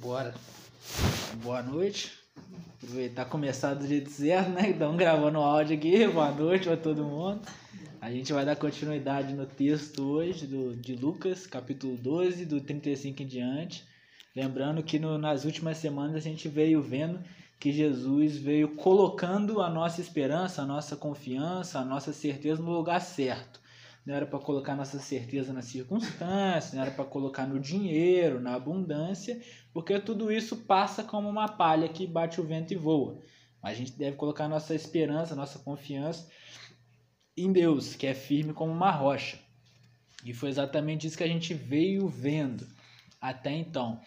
Bora. Boa noite. Aproveitar começar do jeito certo, né? Então gravando o áudio aqui. Boa noite para todo mundo. A gente vai dar continuidade no texto hoje do, de Lucas, capítulo 12, do 35 em diante. Lembrando que no, nas últimas semanas a gente veio vendo que Jesus veio colocando a nossa esperança, a nossa confiança, a nossa certeza no lugar certo não era para colocar nossa certeza nas circunstâncias, não era para colocar no dinheiro, na abundância, porque tudo isso passa como uma palha que bate o vento e voa. Mas a gente deve colocar nossa esperança, nossa confiança em Deus, que é firme como uma rocha. E foi exatamente isso que a gente veio vendo até então.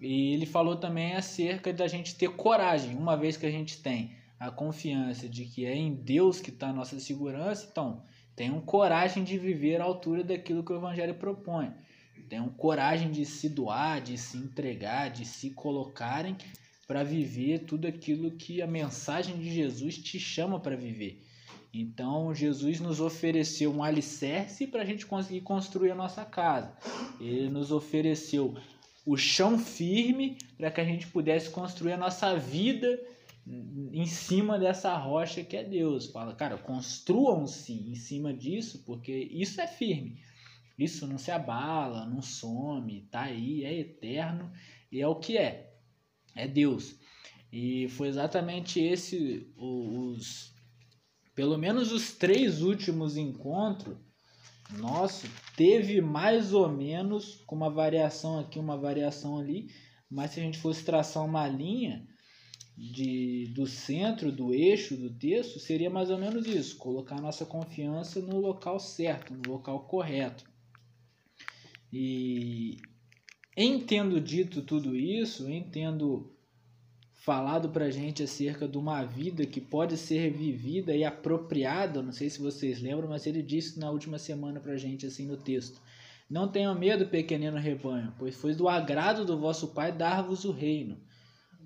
E ele falou também acerca da gente ter coragem, uma vez que a gente tem a confiança de que é em Deus que está a nossa segurança, então Tenham coragem de viver à altura daquilo que o Evangelho propõe. Tenham coragem de se doar, de se entregar, de se colocarem para viver tudo aquilo que a mensagem de Jesus te chama para viver. Então, Jesus nos ofereceu um alicerce para a gente conseguir construir a nossa casa. Ele nos ofereceu o chão firme para que a gente pudesse construir a nossa vida em cima dessa rocha que é Deus. Fala, cara, construam-se em cima disso, porque isso é firme. Isso não se abala, não some, tá aí, é eterno e é o que é. É Deus. E foi exatamente esse os pelo menos os três últimos encontros nosso teve mais ou menos com uma variação aqui, uma variação ali, mas se a gente fosse traçar uma linha, de, do centro, do eixo do texto, seria mais ou menos isso: colocar nossa confiança no local certo, no local correto. E em tendo dito tudo isso, em tendo falado para gente acerca de uma vida que pode ser vivida e apropriada, não sei se vocês lembram, mas ele disse na última semana para gente assim no texto: Não tenham medo, pequenino rebanho, pois foi do agrado do vosso Pai dar-vos o reino.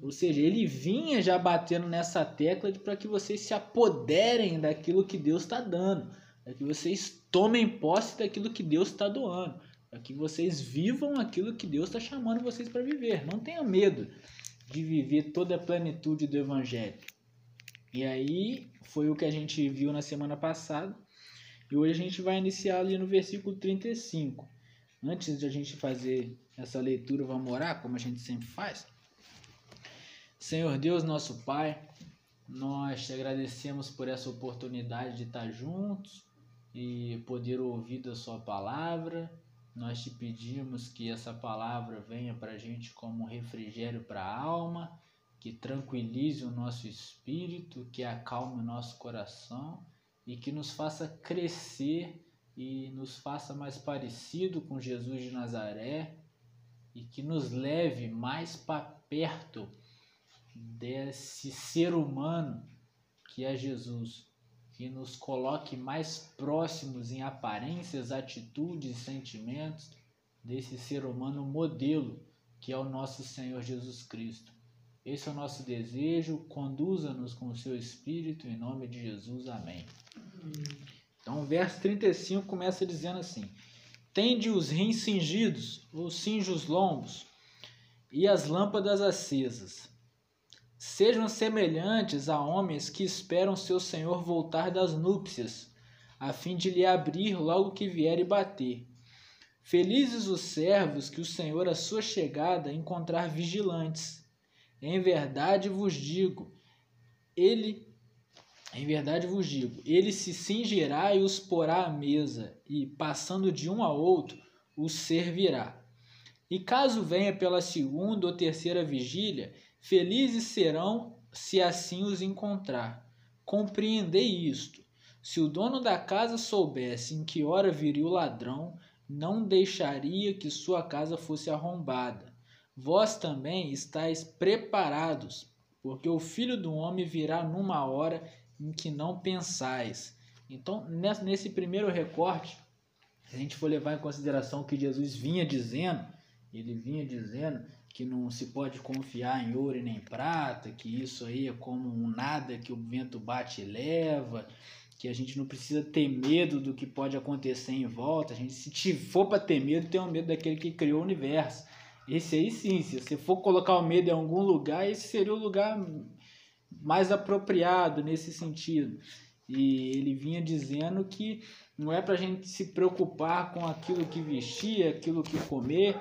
Ou seja, ele vinha já batendo nessa tecla para que vocês se apoderem daquilo que Deus está dando, para que vocês tomem posse daquilo que Deus está doando, para que vocês vivam aquilo que Deus está chamando vocês para viver. Não tenha medo de viver toda a plenitude do Evangelho. E aí foi o que a gente viu na semana passada. E hoje a gente vai iniciar ali no versículo 35. Antes de a gente fazer essa leitura, vamos orar, como a gente sempre faz. Senhor Deus, nosso Pai, nós te agradecemos por essa oportunidade de estar juntos e poder ouvir da Sua palavra. Nós te pedimos que essa palavra venha para a gente como um refrigério para a alma, que tranquilize o nosso espírito, que acalme o nosso coração e que nos faça crescer e nos faça mais parecido com Jesus de Nazaré e que nos leve mais para perto desse ser humano que é Jesus, que nos coloque mais próximos em aparências, atitudes e sentimentos desse ser humano modelo que é o nosso Senhor Jesus Cristo. Esse é o nosso desejo, conduza-nos com o seu Espírito, em nome de Jesus, amém. Então, o verso 35 começa dizendo assim: Tende os rins cingidos, ou cinge os lombos, e as lâmpadas acesas. Sejam semelhantes a homens que esperam seu senhor voltar das núpcias, a fim de lhe abrir logo que vier e bater. Felizes os servos que o Senhor à sua chegada encontrar vigilantes. Em verdade vos digo, ele em verdade vos digo, ele se cingirá e os porá à mesa, e, passando de um a outro, os servirá. E caso venha pela segunda ou terceira vigília, Felizes serão se assim os encontrar. Compreendei isto. Se o dono da casa soubesse em que hora viria o ladrão, não deixaria que sua casa fosse arrombada. Vós também estáis preparados, porque o filho do homem virá numa hora em que não pensais. Então, nesse primeiro recorte, se a gente for levar em consideração o que Jesus vinha dizendo, ele vinha dizendo que não se pode confiar em ouro e nem prata, que isso aí é como um nada que o vento bate e leva, que a gente não precisa ter medo do que pode acontecer em volta. A gente, se for para ter medo, tem um medo daquele que criou o universo. esse aí sim, se você for colocar o medo em algum lugar, esse seria o lugar mais apropriado nesse sentido. E ele vinha dizendo que não é para a gente se preocupar com aquilo que vestir, aquilo que comer,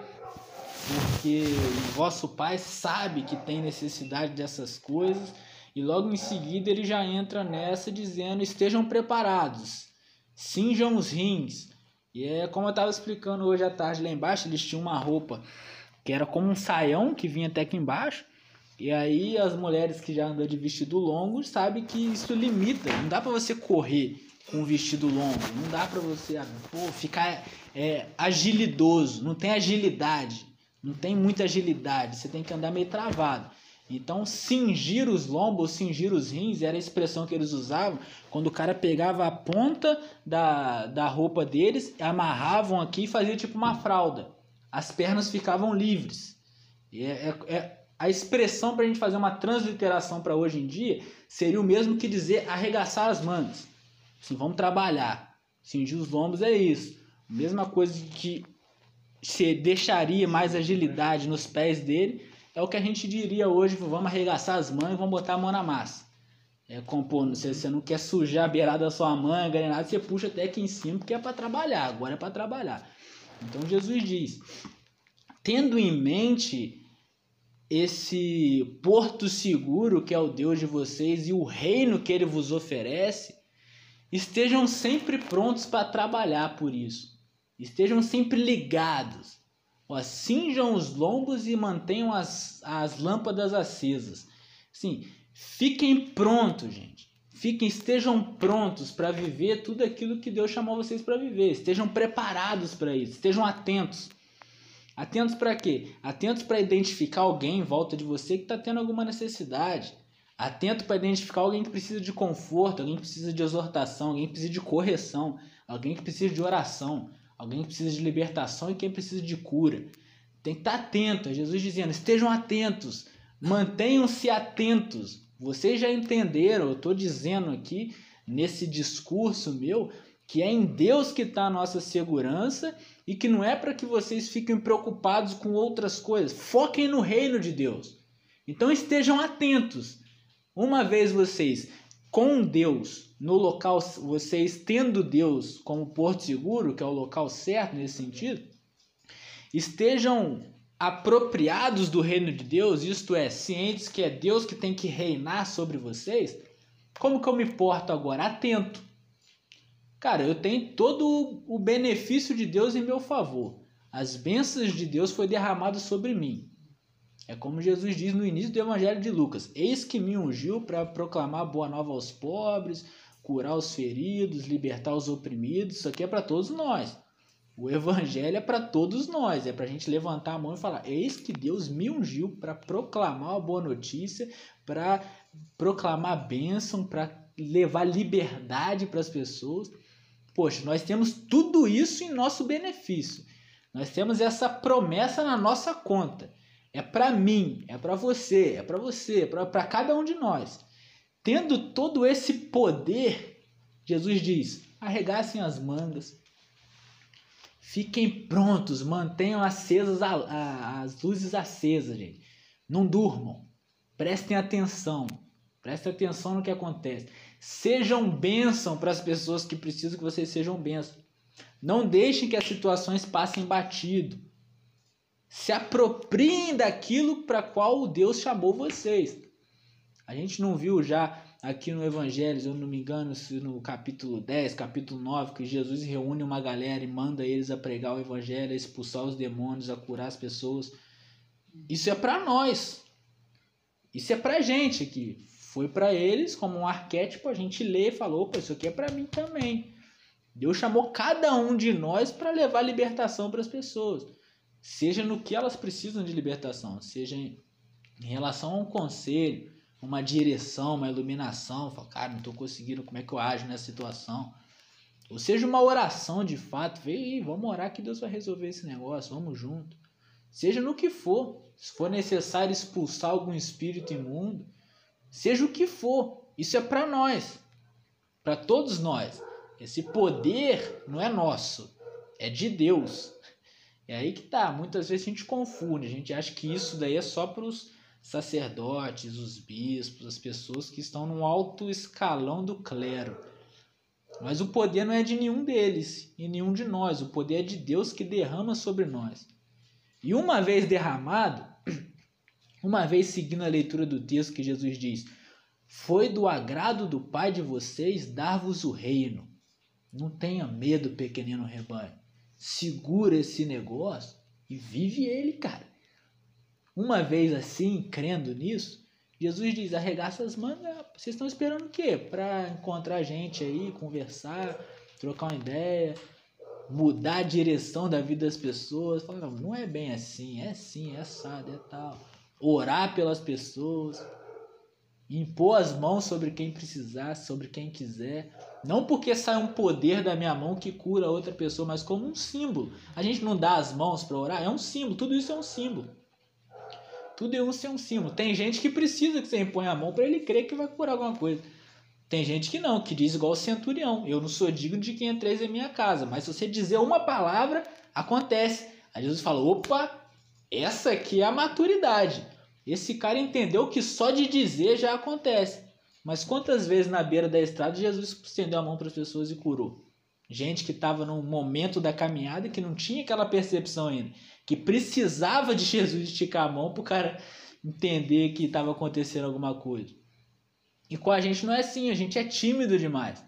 porque o vosso Pai sabe que tem necessidade dessas coisas. E logo em seguida ele já entra nessa dizendo: estejam preparados, cinjam os rins. E é como eu estava explicando hoje à tarde lá embaixo, eles tinham uma roupa que era como um saião que vinha até aqui embaixo. E aí as mulheres que já andam de vestido longo sabem que isso limita. Não dá para você correr com um vestido longo. Não dá para você pô, ficar é, agilidoso. Não tem agilidade. Não tem muita agilidade. Você tem que andar meio travado. Então, cingir os lombos, cingir os rins, era a expressão que eles usavam quando o cara pegava a ponta da, da roupa deles, amarravam aqui e fazia tipo uma fralda as pernas ficavam livres. E é, é, é a expressão para a gente fazer uma transliteração para hoje em dia seria o mesmo que dizer arregaçar as mangas. Assim, vamos trabalhar. Cingir os lombos é isso. Mesma coisa que se deixaria mais agilidade nos pés dele, é o que a gente diria hoje, vamos arregaçar as mangas e vamos botar a mão na massa. É, compondo, se você não quer sujar a beirada da sua manga, nem nada, você puxa até aqui em cima, porque é para trabalhar, agora é para trabalhar. Então Jesus diz: tendo em mente esse porto seguro que é o Deus de vocês e o reino que ele vos oferece, estejam sempre prontos para trabalhar por isso. Estejam sempre ligados. Ó, cinjam os lombos e mantenham as, as lâmpadas acesas. Sim, fiquem prontos, gente. Fiquem, estejam prontos para viver tudo aquilo que Deus chamou vocês para viver. Estejam preparados para isso. Estejam atentos. Atentos para quê? Atentos para identificar alguém em volta de você que está tendo alguma necessidade. Atento para identificar alguém que precisa de conforto, alguém que precisa de exortação, alguém que precisa de correção, alguém que precisa de oração, alguém que precisa de libertação e quem precisa de cura. Tem que estar tá atento. É Jesus dizendo: estejam atentos, mantenham-se atentos. Vocês já entenderam, eu estou dizendo aqui nesse discurso meu que é em Deus que está a nossa segurança e que não é para que vocês fiquem preocupados com outras coisas. Foquem no reino de Deus. Então estejam atentos. Uma vez vocês com Deus no local, vocês tendo Deus como porto seguro, que é o local certo nesse sentido, estejam apropriados do reino de Deus, isto é, cientes que é Deus que tem que reinar sobre vocês, como que eu me porto agora? Atento. Cara, eu tenho todo o benefício de Deus em meu favor. As bênçãos de Deus foi derramado sobre mim. É como Jesus diz no início do Evangelho de Lucas: Eis que me ungiu para proclamar boa nova aos pobres, curar os feridos, libertar os oprimidos. Isso aqui é para todos nós. O evangelho é para todos nós, é para a gente levantar a mão e falar: Eis que Deus me ungiu para proclamar a boa notícia, para proclamar bênção, para levar liberdade para as pessoas. Poxa, nós temos tudo isso em nosso benefício. Nós temos essa promessa na nossa conta. É para mim, é para você, é para você, é para cada um de nós. Tendo todo esse poder, Jesus diz: arregassem as mangas, Fiquem prontos, mantenham acesas a, a, as luzes acesas, gente. Não durmam. Prestem atenção. Prestem atenção no que acontece. Sejam bênção para as pessoas que precisam que vocês sejam bênção. Não deixem que as situações passem batido. Se apropriem daquilo para qual Deus chamou vocês. A gente não viu já aqui no Evangelho, se eu não me engano, no capítulo 10, capítulo 9, que Jesus reúne uma galera e manda eles a pregar o Evangelho, a expulsar os demônios, a curar as pessoas. Isso é para nós. Isso é pra gente aqui. Foi para eles como um arquétipo, a gente lê e falou, pô, isso aqui é para mim também. Deus chamou cada um de nós para levar libertação para as pessoas. Seja no que elas precisam de libertação, seja em relação a um conselho, uma direção, uma iluminação, fala, cara, não estou conseguindo, como é que eu ajo nessa situação? Ou seja, uma oração de fato, vem, vamos orar que Deus vai resolver esse negócio, vamos junto. Seja no que for, se for necessário expulsar algum espírito imundo, seja o que for, isso é para nós, para todos nós. Esse poder não é nosso, é de Deus. É aí que tá. Muitas vezes a gente confunde. A gente acha que isso daí é só para os sacerdotes, os bispos, as pessoas que estão no alto escalão do clero. Mas o poder não é de nenhum deles e nenhum de nós. O poder é de Deus que derrama sobre nós. E uma vez derramado, uma vez seguindo a leitura do texto que Jesus diz: Foi do agrado do Pai de vocês dar-vos o reino. Não tenha medo, pequenino rebanho. Segura esse negócio e vive ele, cara. Uma vez assim, crendo nisso, Jesus diz: arregaça as mangas. Vocês estão esperando o quê? Para encontrar gente aí, conversar, trocar uma ideia, mudar a direção da vida das pessoas. Fala, não, não é bem assim, é assim, é assado, é tal. Orar pelas pessoas, impor as mãos sobre quem precisar, sobre quem quiser. Não porque sai um poder da minha mão que cura outra pessoa, mas como um símbolo. A gente não dá as mãos para orar, é um símbolo, tudo isso é um símbolo. Tudo isso é um símbolo. Tem gente que precisa que você imponha a mão para ele crer que vai curar alguma coisa. Tem gente que não, que diz igual o centurião. Eu não sou digno de quem entreis em minha casa. Mas se você dizer uma palavra, acontece. Aí Jesus fala: opa, essa aqui é a maturidade. Esse cara entendeu que só de dizer já acontece. Mas quantas vezes na beira da estrada Jesus estendeu a mão para as pessoas e curou? Gente que estava num momento da caminhada que não tinha aquela percepção ainda, que precisava de Jesus esticar a mão para o cara entender que estava acontecendo alguma coisa. E com a gente não é assim, a gente é tímido demais.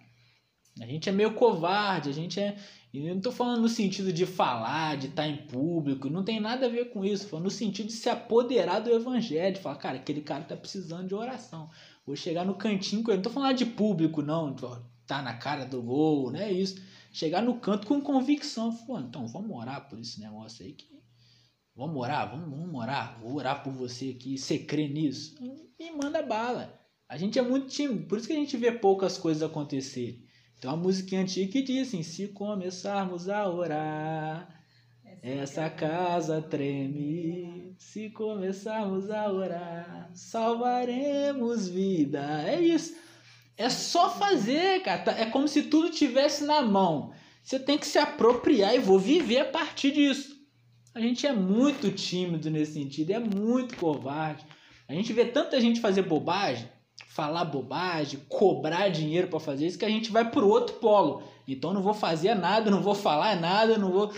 A gente é meio covarde, a gente é. E eu não estou falando no sentido de falar, de estar tá em público, não tem nada a ver com isso. Falando no sentido de se apoderar do evangelho, de falar, cara, aquele cara está precisando de oração. Vou chegar no cantinho com ele. Não estou falando de público, não, tá na cara do gol, não é isso. Chegar no canto com convicção. Pô, então vamos orar por esse negócio aí que. Vamos orar, vamos, vamos orar, vou orar por você aqui, você crê nisso? E manda bala. A gente é muito tímido, por isso que a gente vê poucas coisas acontecer. Tem uma musiquinha antiga que diz assim: se começarmos a orar, essa casa treme. Se começarmos a orar, salvaremos vida. É isso. É só fazer, cara. É como se tudo tivesse na mão. Você tem que se apropriar e vou viver a partir disso. A gente é muito tímido nesse sentido, é muito covarde. A gente vê tanta gente fazer bobagem falar bobagem, cobrar dinheiro para fazer isso, que a gente vai pro outro polo. Então não vou fazer nada, não vou falar nada, não vou.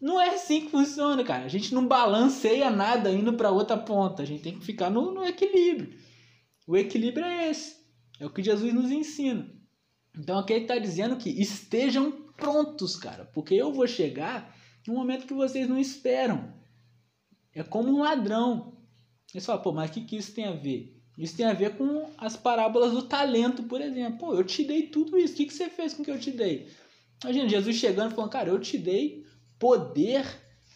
Não é assim que funciona, cara. A gente não balanceia nada indo para outra ponta. A gente tem que ficar no, no equilíbrio. O equilíbrio é esse. É o que Jesus nos ensina. Então aqui ele está dizendo que estejam prontos, cara. Porque eu vou chegar no momento que vocês não esperam. É como um ladrão. Você fala, pô, mas o que, que isso tem a ver? Isso tem a ver com as parábolas do talento, por exemplo. Pô, eu te dei tudo isso. O que, que você fez com que eu te dei? Imagina Jesus chegando e falando, cara, eu te dei poder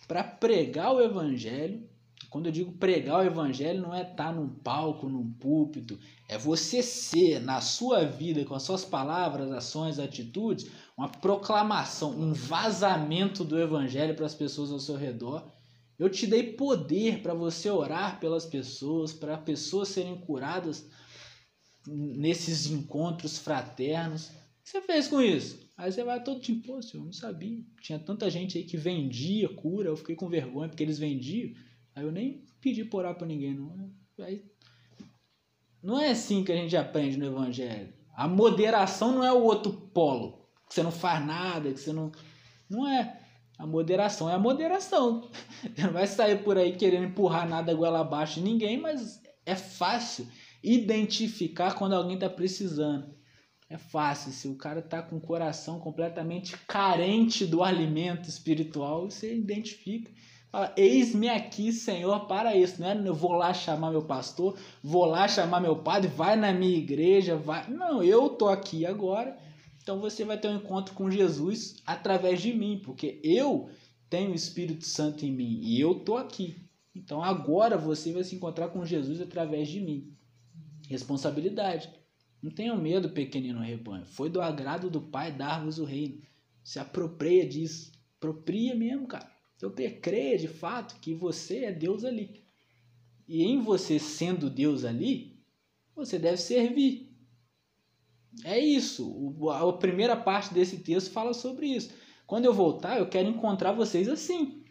para pregar o evangelho. Quando eu digo pregar o evangelho, não é estar tá num palco, num púlpito. É você ser, na sua vida, com as suas palavras, ações, atitudes, uma proclamação, um vazamento do evangelho para as pessoas ao seu redor eu te dei poder para você orar pelas pessoas, para pessoas serem curadas nesses encontros fraternos. O que você fez com isso? Aí você vai todo tipo, pô, senhor, eu não sabia. Tinha tanta gente aí que vendia cura, eu fiquei com vergonha porque eles vendiam. Aí eu nem pedi por orar para ninguém, não. Aí, não é assim que a gente aprende no evangelho. A moderação não é o outro polo, que você não faz nada, que você não. Não é. A moderação é a moderação. Você não vai sair por aí querendo empurrar nada goela abaixo de ninguém, mas é fácil identificar quando alguém está precisando. É fácil. Se o cara está com o coração completamente carente do alimento espiritual, você identifica. Fala, eis-me aqui, Senhor, para isso. Não é eu vou lá chamar meu pastor, vou lá chamar meu padre, vai na minha igreja, vai. Não, eu tô aqui agora então você vai ter um encontro com Jesus através de mim, porque eu tenho o Espírito Santo em mim e eu tô aqui. Então agora você vai se encontrar com Jesus através de mim. Responsabilidade. Não tenham medo, pequenino rebanho. Foi do agrado do Pai dar-vos o reino. Se apropria disso. Apropria mesmo, cara. Então creia de fato que você é Deus ali. E em você sendo Deus ali, você deve servir. É isso. A primeira parte desse texto fala sobre isso. Quando eu voltar, eu quero encontrar vocês assim.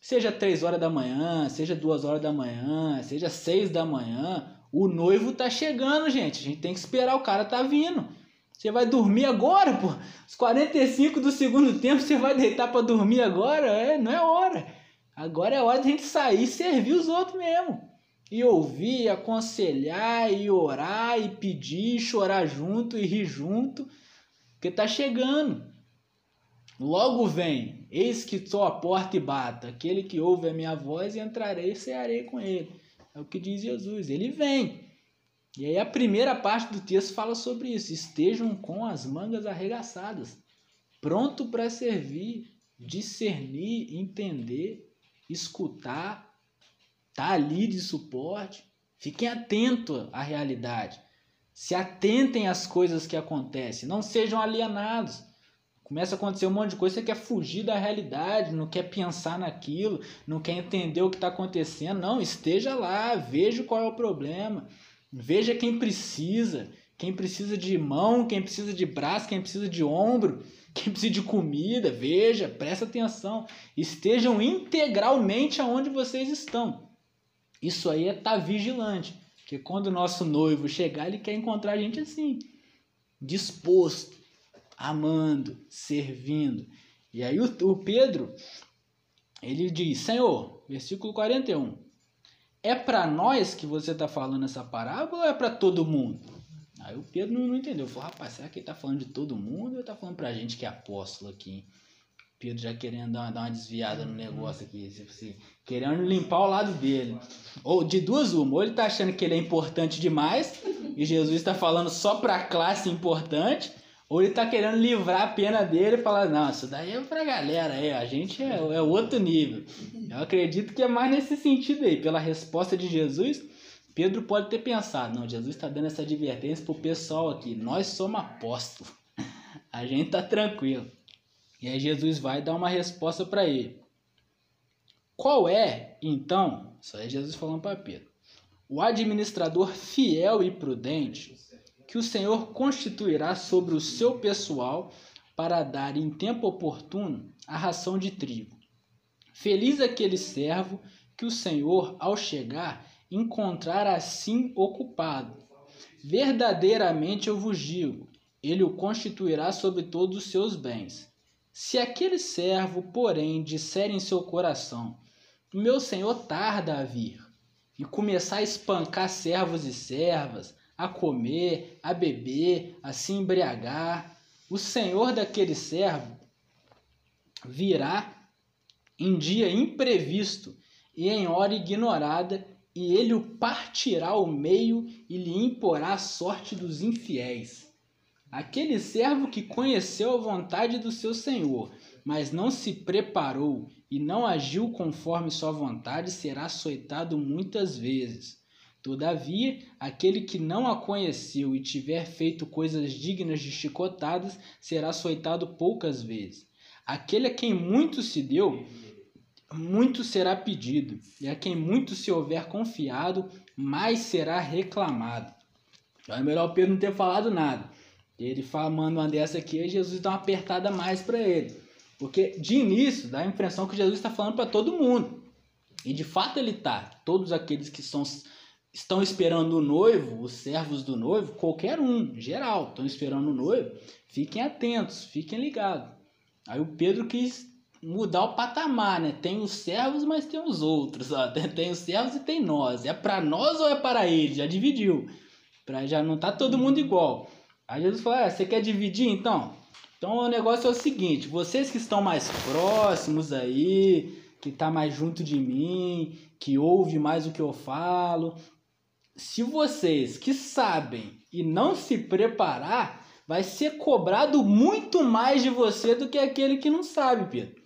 Seja três horas da manhã, seja duas horas da manhã, seja seis da manhã, o noivo tá chegando, gente. A gente tem que esperar, o cara tá vindo. Você vai dormir agora, pô. Os 45 do segundo tempo você vai deitar para dormir agora? É, não é hora. Agora é hora de a gente sair e servir os outros mesmo. E ouvir, aconselhar, e orar, e pedir, e chorar junto, e rir junto. Porque tá chegando. Logo vem, eis que estou à porta e bata. Aquele que ouve a minha voz, entrarei e cearei com ele. É o que diz Jesus. Ele vem. E aí a primeira parte do texto fala sobre isso. Estejam com as mangas arregaçadas, pronto para servir, discernir, entender, escutar, tá ali de suporte. Fiquem atentos à realidade. Se atentem às coisas que acontecem. Não sejam alienados. Começa a acontecer um monte de coisa, você quer fugir da realidade, não quer pensar naquilo, não quer entender o que está acontecendo. Não, esteja lá, veja qual é o problema, veja quem precisa, quem precisa de mão, quem precisa de braço, quem precisa de ombro, quem precisa de comida, veja, presta atenção. Estejam integralmente aonde vocês estão. Isso aí é estar tá vigilante, porque quando o nosso noivo chegar, ele quer encontrar a gente assim, disposto amando, servindo. E aí o, o Pedro, ele diz: Senhor, versículo 41, é para nós que você está falando essa parábola ou é para todo mundo? Aí o Pedro não, não entendeu. Falou, rapaz, será que ele está falando de todo mundo ou está falando para a gente que é apóstolo aqui? Pedro já querendo dar uma, dar uma desviada no negócio aqui, assim, querendo limpar o lado dele. Ou de duas uma, ou ele está achando que ele é importante demais e Jesus está falando só para a classe importante, ou ele tá querendo livrar a pena dele e falar, não, isso daí é pra galera aí, a gente é, é outro nível. Eu acredito que é mais nesse sentido aí, pela resposta de Jesus, Pedro pode ter pensado, não, Jesus está dando essa advertência pro pessoal aqui, nós somos apóstolos, a gente tá tranquilo. E aí Jesus vai dar uma resposta para ele. Qual é, então, isso aí é Jesus falando para Pedro, o administrador fiel e prudente que o Senhor constituirá sobre o seu pessoal para dar em tempo oportuno a ração de trigo. Feliz aquele servo que o Senhor, ao chegar, encontrar assim ocupado. Verdadeiramente eu vos digo, ele o constituirá sobre todos os seus bens. Se aquele servo, porém, disser em seu coração: Meu senhor tarda a vir, e começar a espancar servos e servas, a comer, a beber, a se embriagar. O senhor daquele servo virá em dia imprevisto e em hora ignorada, e ele o partirá ao meio e lhe imporá a sorte dos infiéis. Aquele servo que conheceu a vontade do seu senhor, mas não se preparou e não agiu conforme sua vontade, será açoitado muitas vezes. Todavia, aquele que não a conheceu e tiver feito coisas dignas de chicotadas será açoitado poucas vezes. Aquele a quem muito se deu, muito será pedido, e a quem muito se houver confiado, mais será reclamado. Então é melhor Pedro não ter falado nada. Ele fala, manda uma dessa aqui e Jesus dá uma apertada mais para ele. Porque de início dá a impressão que Jesus está falando para todo mundo. E de fato ele está. Todos aqueles que são estão esperando o noivo, os servos do noivo, qualquer um, geral, estão esperando o noivo, fiquem atentos, fiquem ligados. Aí o Pedro quis mudar o patamar, né? Tem os servos, mas tem os outros, ó. Tem os servos e tem nós. É para nós ou é para eles? Já dividiu. Para já não tá todo mundo igual. Aí Jesus falou: ah, você quer dividir então? Então o negócio é o seguinte, vocês que estão mais próximos aí, que tá mais junto de mim, que ouve mais o que eu falo, se vocês que sabem e não se preparar, vai ser cobrado muito mais de você do que aquele que não sabe, Pedro.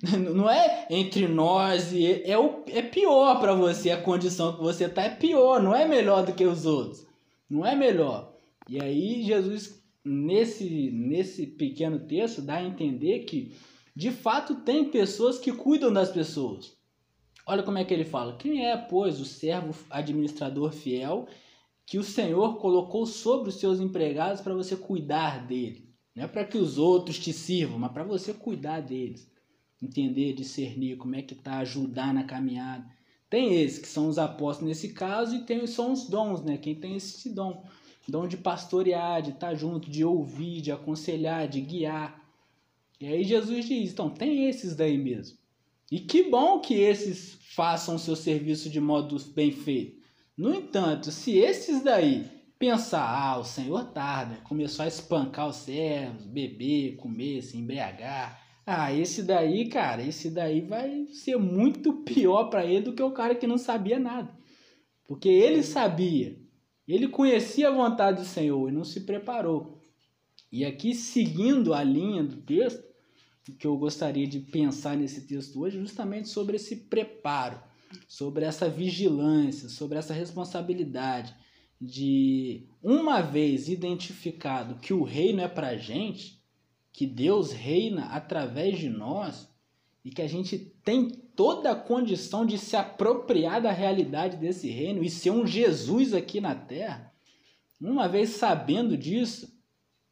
Não é entre nós e é, o, é pior para você a condição que você tá é pior, não é melhor do que os outros. Não é melhor. E aí Jesus nesse nesse pequeno texto dá a entender que de fato tem pessoas que cuidam das pessoas. Olha como é que ele fala: Quem é, pois, o servo administrador fiel que o Senhor colocou sobre os seus empregados para você cuidar dele? Não é para que os outros te sirvam, mas para você cuidar deles. entender, discernir como é que tá, ajudar na caminhada. Tem esses que são os apóstolos nesse caso e tem são os dons, né? Quem tem esse dom, dom de pastorear, de estar tá junto, de ouvir, de aconselhar, de guiar. E aí Jesus diz, então tem esses daí mesmo. E que bom que esses façam o seu serviço de modo bem feito. No entanto, se esses daí pensar, ah, o Senhor tarda, começou a espancar os servos, beber, comer, se embriagar. Ah, esse daí, cara, esse daí vai ser muito pior para ele do que o cara que não sabia nada. Porque ele sabia, ele conhecia a vontade do Senhor e não se preparou. E aqui, seguindo a linha do texto, que eu gostaria de pensar nesse texto hoje, justamente sobre esse preparo, sobre essa vigilância, sobre essa responsabilidade de uma vez identificado que o reino é para gente, que Deus reina através de nós e que a gente tem toda a condição de se apropriar da realidade desse reino e ser um Jesus aqui na terra, uma vez sabendo disso,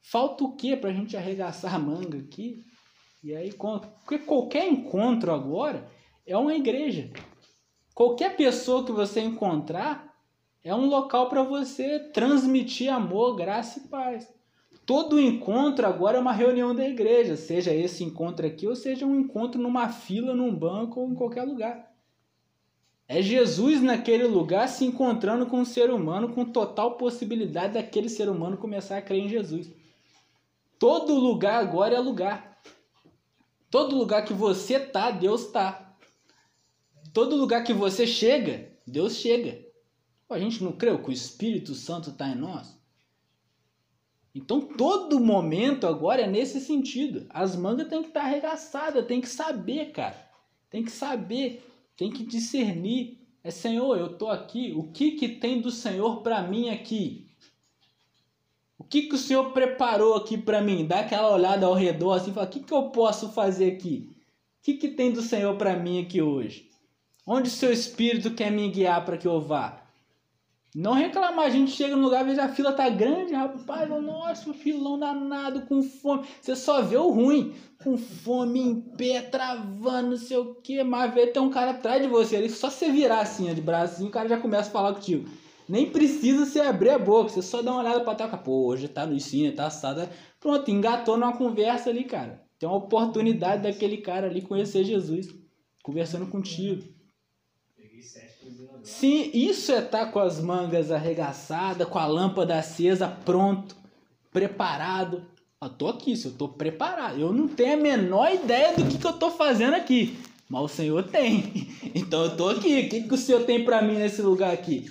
falta o que para a gente arregaçar a manga aqui? E aí, porque qualquer encontro agora é uma igreja. Qualquer pessoa que você encontrar é um local para você transmitir amor, graça e paz. Todo encontro agora é uma reunião da igreja, seja esse encontro aqui ou seja um encontro numa fila, num banco ou em qualquer lugar. É Jesus naquele lugar se encontrando com um ser humano com total possibilidade daquele ser humano começar a crer em Jesus. Todo lugar agora é lugar. Todo lugar que você tá, Deus tá. Todo lugar que você chega, Deus chega. A gente não creu que o Espírito Santo está em nós? Então todo momento agora é nesse sentido. As mangas têm que estar tá arregaçadas, tem que saber, cara. Tem que saber, tem que discernir. É Senhor, eu tô aqui. O que que tem do Senhor para mim aqui? O que que o Senhor preparou aqui para mim? Dá aquela olhada ao redor assim, fala: "O que que eu posso fazer aqui? O que que tem do Senhor para mim aqui hoje? Onde o seu espírito quer me guiar para que eu vá?" Não reclamar, a gente chega no lugar, veja a fila tá grande, rapaz, nossa, filão danado, com fome. Você só vê o ruim, com fome, em pé, travando, não sei o que, mas vê tem um cara atrás de você ali, só você virar assim, de bracinho, o cara já começa a falar contigo. Nem precisa você abrir a boca, você só dá uma olhada pra trás, pô, hoje tá no ensino, tá assado. Pronto, engatou numa conversa ali, cara. Tem uma oportunidade daquele cara ali conhecer Jesus, conversando contigo. Sim, isso é estar tá com as mangas arregaçadas, com a lâmpada acesa, pronto, preparado. Eu tô aqui, se eu tô preparado. Eu não tenho a menor ideia do que, que eu tô fazendo aqui. Mas o Senhor tem. Então eu tô aqui. O que, que o Senhor tem para mim nesse lugar aqui?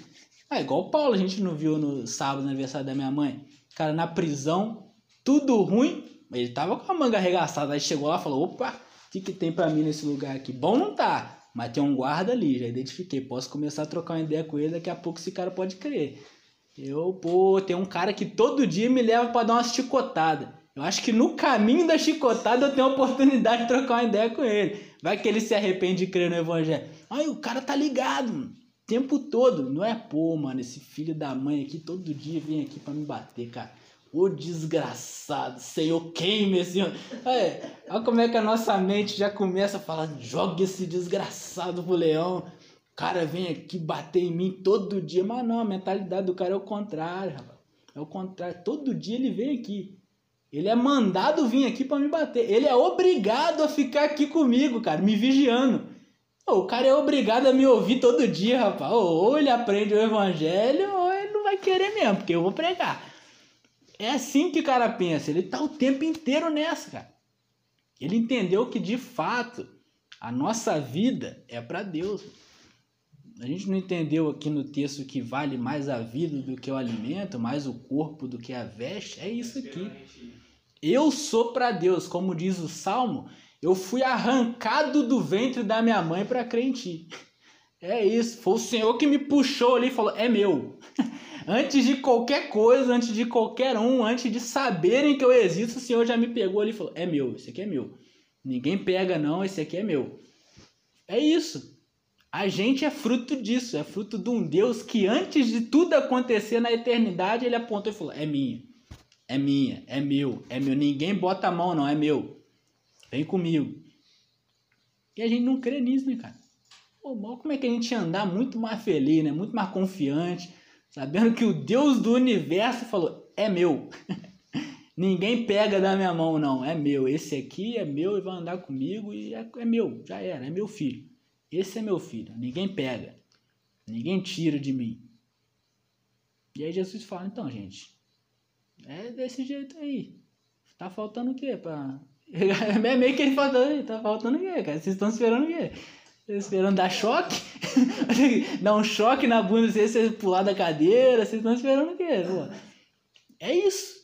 Ah, igual o Paulo, a gente não viu no sábado, no aniversário da minha mãe. Cara, na prisão, tudo ruim. Ele tava com a manga arregaçada. Aí chegou lá e falou: opa, o que, que tem para mim nesse lugar aqui? Bom não tá. Mas tem um guarda ali, já identifiquei. Posso começar a trocar uma ideia com ele, daqui a pouco esse cara pode crer. Eu, pô, tem um cara que todo dia me leva para dar uma chicotada. Eu acho que no caminho da chicotada eu tenho a oportunidade de trocar uma ideia com ele. Vai que ele se arrepende de crer no evangelho. Ai, o cara tá ligado, mano. O tempo todo. Não é, pô, mano, esse filho da mãe aqui todo dia vem aqui para me bater, cara. Ô desgraçado, Senhor, queime esse. É, olha como é que a nossa mente já começa a falar: joga esse desgraçado pro leão. O cara vem aqui bater em mim todo dia. Mas não, a mentalidade do cara é o contrário, rapaz. É o contrário. Todo dia ele vem aqui. Ele é mandado vir aqui para me bater. Ele é obrigado a ficar aqui comigo, cara, me vigiando. o cara é obrigado a me ouvir todo dia, rapaz. ou ele aprende o evangelho, ou ele não vai querer mesmo, porque eu vou pregar. É assim que o cara pensa. Ele tá o tempo inteiro nessa, cara. Ele entendeu que de fato a nossa vida é para Deus. A gente não entendeu aqui no texto que vale mais a vida do que o alimento, mais o corpo do que a veste. É isso aqui. Eu sou para Deus, como diz o Salmo. Eu fui arrancado do ventre da minha mãe para crer em ti. É isso. Foi o Senhor que me puxou ali e falou: é meu. Antes de qualquer coisa, antes de qualquer um, antes de saberem que eu existo, o Senhor já me pegou ali e falou: é meu, esse aqui é meu. Ninguém pega, não, esse aqui é meu. É isso. A gente é fruto disso, é fruto de um Deus que antes de tudo acontecer na eternidade, ele apontou e falou: é minha, é minha, é meu, é meu. Ninguém bota a mão, não, é meu. Vem comigo. E a gente não crê nisso, né, cara? Pô, como é que a gente ia andar muito mais feliz, né? Muito mais confiante, sabendo que o Deus do universo falou: é meu. Ninguém pega da minha mão, não. É meu. Esse aqui é meu e vai andar comigo e é, é meu. Já era. É meu filho. Esse é meu filho. Ninguém pega. Ninguém tira de mim. E aí Jesus fala: então, gente, é desse jeito aí. Tá faltando o quê? Pra... É meio que ele falando, tá faltando o quê, cara? Vocês estão esperando o quê? Esperando dar choque? dar um choque na bunda, você pular da cadeira, vocês estão esperando o quê? Pô? É isso.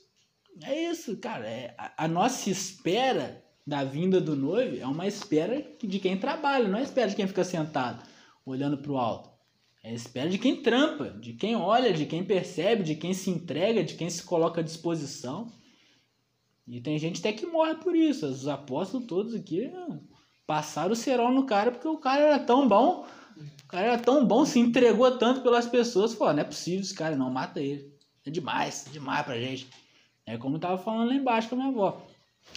É isso, cara. É, a, a, nossa espera da vinda do noivo é uma espera de quem trabalha, não é espera de quem fica sentado, olhando para o alto. É a espera de quem trampa, de quem olha, de quem percebe, de quem se entrega, de quem se coloca à disposição. E tem gente até que morre por isso. Os apóstolos todos aqui passaram o cerol no cara porque o cara era tão bom. O cara era tão bom, se entregou tanto pelas pessoas. Falou, não é possível esse cara, não, mata ele. É demais, é demais pra gente. É como eu tava falando lá embaixo com a minha avó.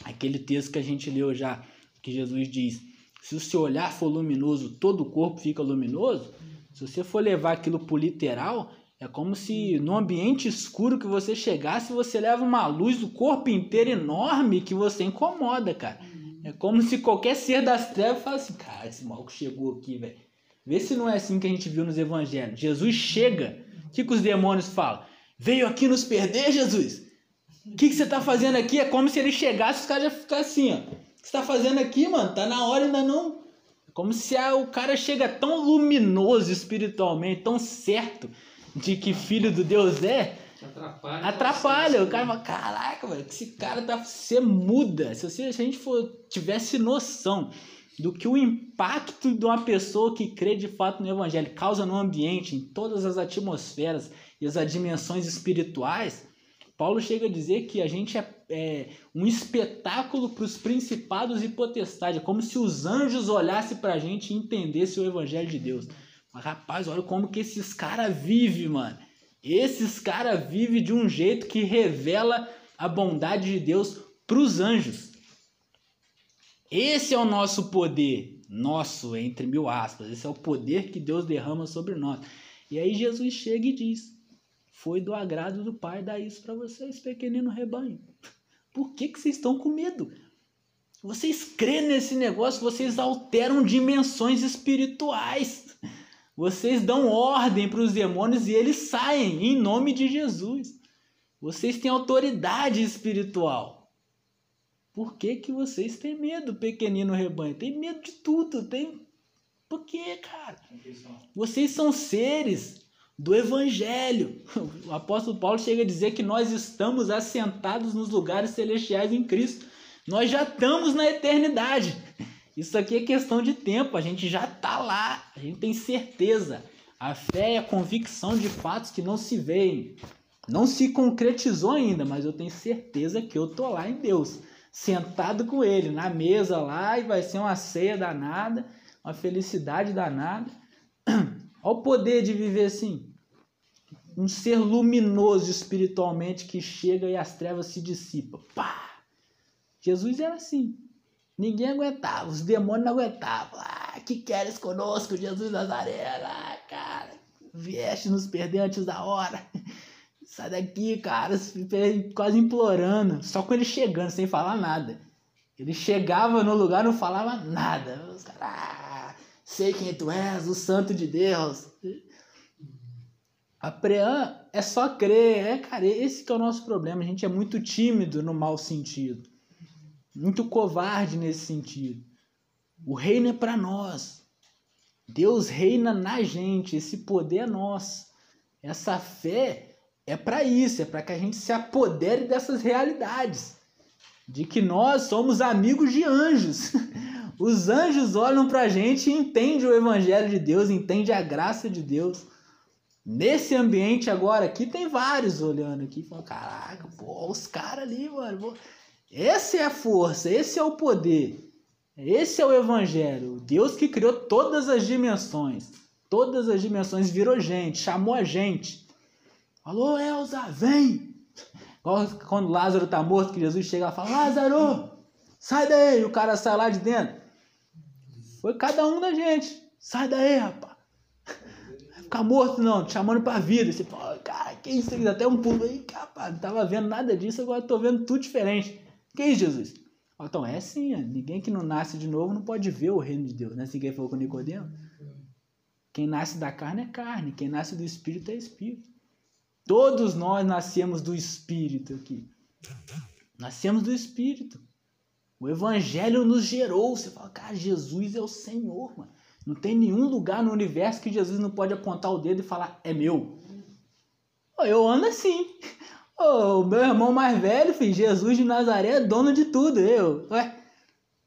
Aquele texto que a gente leu já, que Jesus diz: se o seu olhar for luminoso, todo o corpo fica luminoso. Se você for levar aquilo pro literal, é como se no ambiente escuro que você chegasse, você leva uma luz do corpo inteiro enorme que você incomoda, cara. É como se qualquer ser das trevas falasse assim, cara, esse maluco chegou aqui, velho. Vê se não é assim que a gente viu nos evangelhos. Jesus chega, o que, que os demônios falam? Veio aqui nos perder, Jesus? O que, que você tá fazendo aqui? É como se ele chegasse e os caras já ficassem assim, ó. O que você tá fazendo aqui, mano? Tá na hora ainda não. É como se a, o cara chega tão luminoso espiritualmente, tão certo de que filho do Deus é. Atrapalha. Atrapalha. O cara fala, caraca, velho, esse cara tá. Você muda. Se, você, se a gente for, tivesse noção do que o impacto de uma pessoa que crê de fato no Evangelho causa no ambiente, em todas as atmosferas e as dimensões espirituais, Paulo chega a dizer que a gente é, é um espetáculo para os principados e potestades, é como se os anjos olhassem para a gente e entendessem o evangelho de Deus. Mas, rapaz, olha como que esses caras vivem, mano. Esses caras vivem de um jeito que revela a bondade de Deus para os anjos. Esse é o nosso poder, nosso, entre mil aspas. Esse é o poder que Deus derrama sobre nós. E aí Jesus chega e diz: foi do agrado do Pai dar isso para vocês, pequenino rebanho. Por que, que vocês estão com medo? Vocês crêem nesse negócio, vocês alteram dimensões espirituais. Vocês dão ordem para os demônios e eles saem em nome de Jesus. Vocês têm autoridade espiritual. Por que, que vocês têm medo, pequenino rebanho? Tem medo de tudo, tem. Por quê, cara? Vocês são seres do Evangelho. O apóstolo Paulo chega a dizer que nós estamos assentados nos lugares celestiais em Cristo. Nós já estamos na eternidade. Isso aqui é questão de tempo, a gente já está lá, a gente tem certeza. A fé é a convicção de fatos que não se veem. Não se concretizou ainda, mas eu tenho certeza que eu tô lá em Deus, sentado com Ele, na mesa lá, e vai ser uma ceia danada, uma felicidade danada. Olha o poder de viver assim. Um ser luminoso espiritualmente que chega e as trevas se dissipam. Pá! Jesus era assim. Ninguém aguentava, os demônios não aguentavam. Ah, que queres conosco, Jesus Nazareno? Ah, cara, vieste nos perder antes da hora. Sai daqui, cara, quase implorando. Só com ele chegando, sem falar nada. Ele chegava no lugar, não falava nada. Os ah, sei quem tu és, o santo de Deus. A preã é só crer, é, cara, esse que é o nosso problema. A gente é muito tímido no mau sentido, muito covarde nesse sentido. O reino é para nós. Deus reina na gente, esse poder é nosso. Essa fé é para isso, é para que a gente se apodere dessas realidades, de que nós somos amigos de anjos. Os anjos olham para a gente e entendem o evangelho de Deus, entendem a graça de Deus. Nesse ambiente agora aqui tem vários olhando aqui, falando, caraca, pô, os caras ali, mano. Pô. Essa é a força, esse é o poder. Esse é o evangelho. Deus que criou todas as dimensões. Todas as dimensões virou gente, chamou a gente. Falou, Elza, vem. Igual quando Lázaro tá morto, que Jesus chega e fala, Lázaro, sai daí. O cara sai lá de dentro. Foi cada um da gente. Sai daí, rapaz. Ficar morto não, te chamando pra vida. Você fala, cara, que isso aqui? Até um pulo aí, não tava vendo nada disso, agora tô vendo tudo diferente. Que isso, Jesus? Então, é assim, ninguém que não nasce de novo não pode ver o reino de Deus, né? Que ele falou com Nicodemo. Quem nasce da carne é carne, quem nasce do espírito é espírito. Todos nós nascemos do espírito aqui. Nascemos do espírito. O evangelho nos gerou. Você fala, cara, Jesus é o Senhor, mano. Não tem nenhum lugar no universo que Jesus não pode apontar o dedo e falar, é meu. Eu ando assim. O meu irmão mais velho, filho, Jesus de Nazaré é dono de tudo. Eu, ué,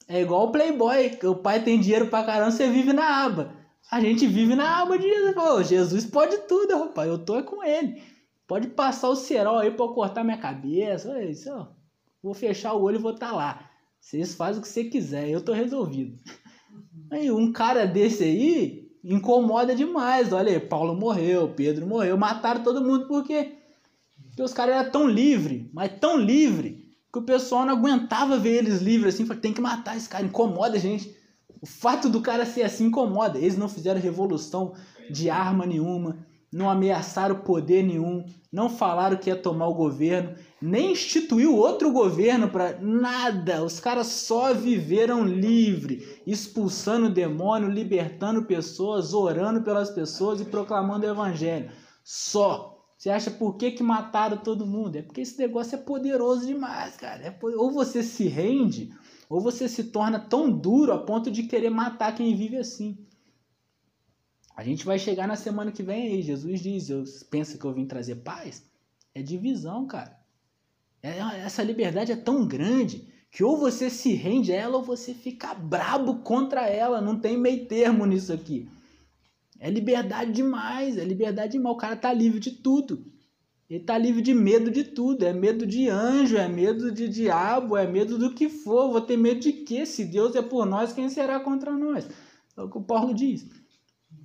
é igual o Playboy, o pai tem dinheiro pra caramba, você vive na aba. A gente vive na aba de Jesus. Pô, Jesus pode tudo, rapaz. Eu tô com ele. Pode passar o cerol aí pra eu cortar minha cabeça. Olha isso, ó. Vou fechar o olho e vou estar tá lá. Vocês fazem o que você quiser, eu tô resolvido. Aí um cara desse aí incomoda demais. Olha aí, Paulo morreu, Pedro morreu, mataram todo mundo porque porque os caras eram tão livres, mas tão livre, que o pessoal não aguentava ver eles livres assim. Falei, tem que matar esse cara, incomoda a gente. O fato do cara ser assim incomoda. Eles não fizeram revolução de arma nenhuma, não ameaçaram poder nenhum, não falaram que ia tomar o governo, nem instituiu outro governo para nada. Os caras só viveram livre, expulsando o demônio, libertando pessoas, orando pelas pessoas e proclamando o evangelho. Só. Você acha por que, que mataram todo mundo? É porque esse negócio é poderoso demais, cara. É Ou você se rende, ou você se torna tão duro a ponto de querer matar quem vive assim. A gente vai chegar na semana que vem aí. Jesus diz: eu penso que eu vim trazer paz? É divisão, cara. É, essa liberdade é tão grande que ou você se rende a ela ou você fica brabo contra ela. Não tem meio termo nisso aqui. É liberdade demais, é liberdade demais. O cara tá livre de tudo. Ele tá livre de medo de tudo. É medo de anjo, é medo de diabo, é medo do que for. Vou ter medo de quê? Se Deus é por nós, quem será contra nós? É o que o Paulo diz.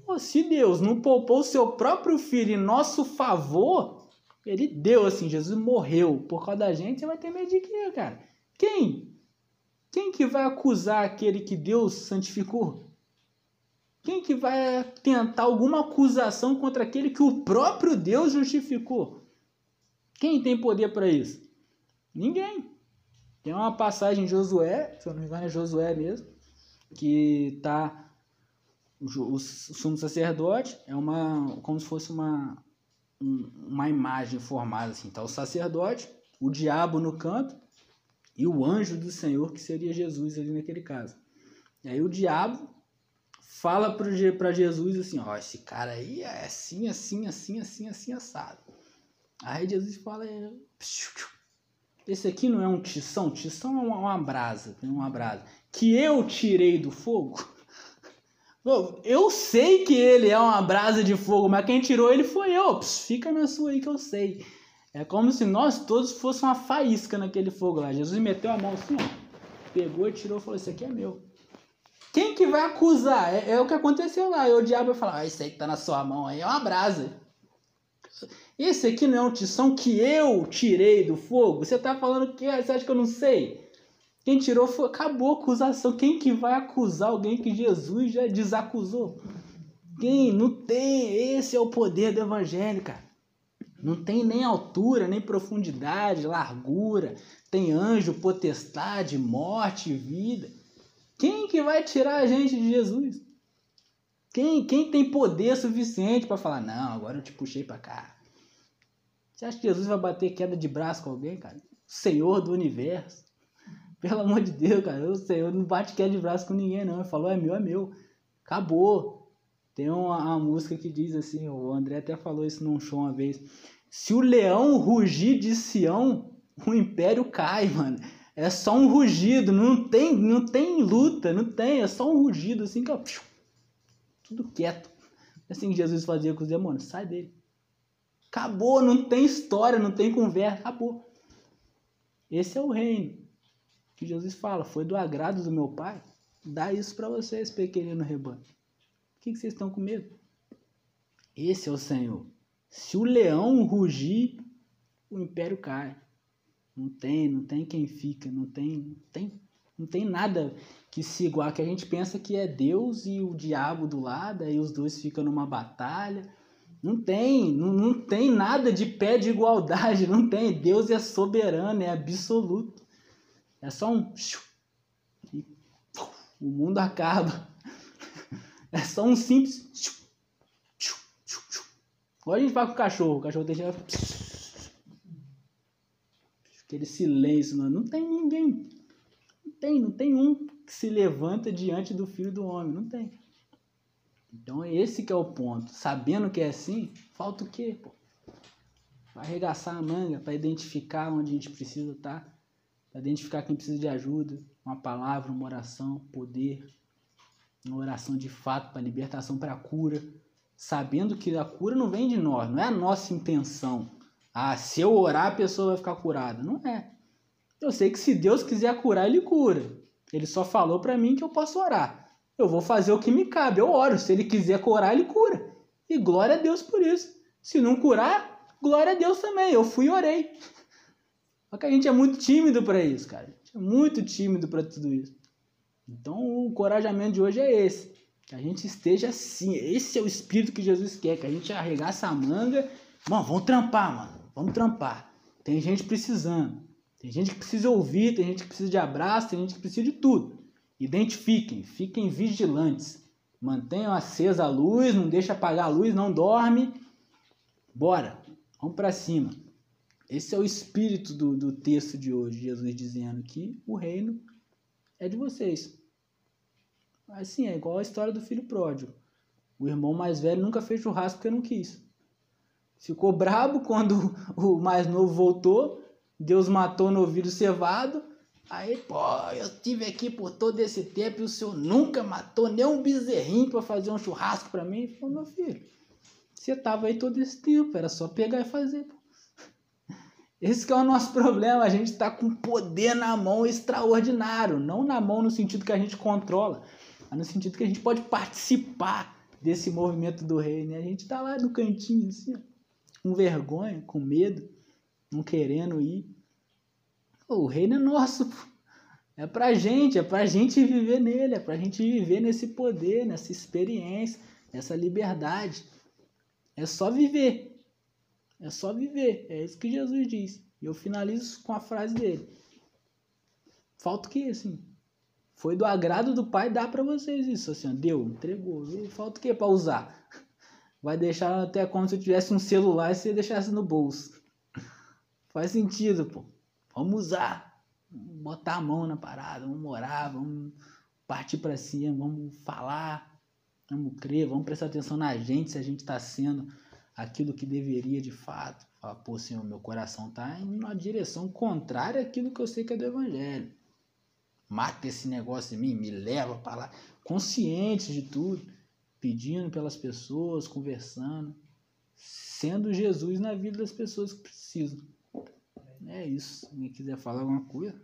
Pô, se Deus não poupou o seu próprio filho em nosso favor, ele deu assim, Jesus morreu por causa da gente, você vai ter medo de quê, cara? Quem? Quem que vai acusar aquele que Deus santificou? Quem que vai tentar alguma acusação contra aquele que o próprio Deus justificou? Quem tem poder para isso? Ninguém. Tem uma passagem em Josué, se eu não me engano é Josué mesmo, que tá o, sumo sacerdote é uma como se fosse uma uma imagem formada assim, tá o sacerdote, o diabo no canto e o anjo do Senhor que seria Jesus ali naquele caso. E aí o diabo fala para Jesus assim, ó, esse cara aí é assim, assim, assim, assim, assim, assado. Aí Jesus fala, é, esse aqui não é um tição, tição é uma, uma brasa, uma brasa, que eu tirei do fogo. Eu sei que ele é uma brasa de fogo, mas quem tirou ele foi eu. fica na sua aí que eu sei. É como se nós todos fossemos uma faísca naquele fogo lá. Jesus meteu a mão assim, ó, pegou e tirou e falou: Isso aqui é meu. Quem que vai acusar? É, é o que aconteceu lá. E o diabo vai falar: ah, Isso aí que tá na sua mão aí é uma brasa. Esse aqui não é um tição que eu tirei do fogo? Você tá falando que você acha que eu não sei? Quem tirou foi. Acabou a acusação. Quem que vai acusar alguém que Jesus já desacusou? Quem? Não tem. Esse é o poder do evangelho, cara. Não tem nem altura, nem profundidade, largura. Tem anjo, potestade, morte, vida. Quem que vai tirar a gente de Jesus? Quem, quem tem poder suficiente para falar, não, agora eu te puxei para cá. Você acha que Jesus vai bater queda de braço com alguém, cara? Senhor do universo. Pelo amor de Deus, cara, o Senhor não bate queda de braço com ninguém, não. Ele falou, é meu, é meu. Acabou. Tem uma, uma música que diz assim, o André até falou isso num show uma vez. Se o leão rugir de Sião, o império cai, mano. É só um rugido, não tem, não tem luta, não tem, é só um rugido assim que ó, tudo quieto. Assim que Jesus fazia com os demônios, sai dele. Acabou, não tem história, não tem conversa, acabou. Esse é o reino que Jesus fala, foi do agrado do meu Pai. Dá isso para vocês, pequenino rebanho. O que, que vocês estão com medo? Esse é o Senhor. Se o leão rugir, o império cai. Não tem, não tem quem fica, não tem, tem. Não tem nada que se igual, que a gente pensa que é Deus e o diabo do lado, aí os dois ficam numa batalha. Não tem, não, não tem nada de pé de igualdade, não tem. Deus é soberano, é absoluto. É só um. E o mundo acaba. É só um simples. Agora a gente vai com o cachorro. O cachorro deixa. Aquele silêncio, mano. Não tem ninguém. Não tem, não tem um que se levanta diante do filho do homem. Não tem. Então esse que é o ponto. Sabendo que é assim, falta o quê, pô? Vai arregaçar a manga para identificar onde a gente precisa estar, tá? para identificar quem precisa de ajuda, uma palavra, uma oração, poder, uma oração de fato para libertação, para cura, sabendo que a cura não vem de nós, não é a nossa intenção. Ah, se eu orar a pessoa vai ficar curada. Não é. Eu sei que se Deus quiser curar, ele cura. Ele só falou para mim que eu posso orar eu vou fazer o que me cabe. Eu oro. Se ele quiser curar, ele cura. E glória a Deus por isso. Se não curar, glória a Deus também. Eu fui e orei. Só que a gente é muito tímido para isso, cara. A gente é muito tímido para tudo isso. Então o encorajamento de hoje é esse. Que a gente esteja assim. Esse é o espírito que Jesus quer. Que a gente arregaça a manga. Mano, vamos trampar, mano. Vamos trampar. Tem gente precisando. Tem gente que precisa ouvir, tem gente que precisa de abraço, tem gente que precisa de tudo. Identifiquem, fiquem vigilantes. Mantenham acesa a luz, não deixe apagar a luz, não dorme. Bora, vamos para cima. Esse é o espírito do, do texto de hoje, Jesus dizendo que o reino é de vocês. Assim, é igual a história do filho pródigo. O irmão mais velho nunca fez churrasco porque não quis. Ficou brabo quando o mais novo voltou, Deus matou no ouvido cevado, Aí, pô, eu tive aqui por todo esse tempo e o senhor nunca matou nem um bezerrinho para fazer um churrasco para mim. Ele falou, meu filho, você tava aí todo esse tempo, era só pegar e fazer. Pô. Esse é o nosso problema, a gente está com poder na mão extraordinário, não na mão no sentido que a gente controla, mas no sentido que a gente pode participar desse movimento do reino. E a gente está lá no cantinho, assim, com vergonha, com medo, não querendo ir. O reino é nosso. É pra gente, é pra gente viver nele, é pra gente viver nesse poder, nessa experiência, nessa liberdade. É só viver. É só viver. É isso que Jesus diz. E eu finalizo com a frase dele. Falta o que, assim? Foi do agrado do Pai dar para vocês isso, assim, deu, entregou. Falta o que para usar? Vai deixar até como se eu tivesse um celular e você deixasse no bolso. Faz sentido, pô. Vamos usar, vamos botar a mão na parada, vamos orar, vamos partir para cima, vamos falar, vamos crer, vamos prestar atenção na gente se a gente está sendo aquilo que deveria de fato. Falar, pô, Senhor, meu coração está indo na direção contrária àquilo que eu sei que é do Evangelho. Mata esse negócio em mim, me leva para lá, consciente de tudo, pedindo pelas pessoas, conversando, sendo Jesus na vida das pessoas que precisam. É isso. Alguém quiser falar alguma coisa.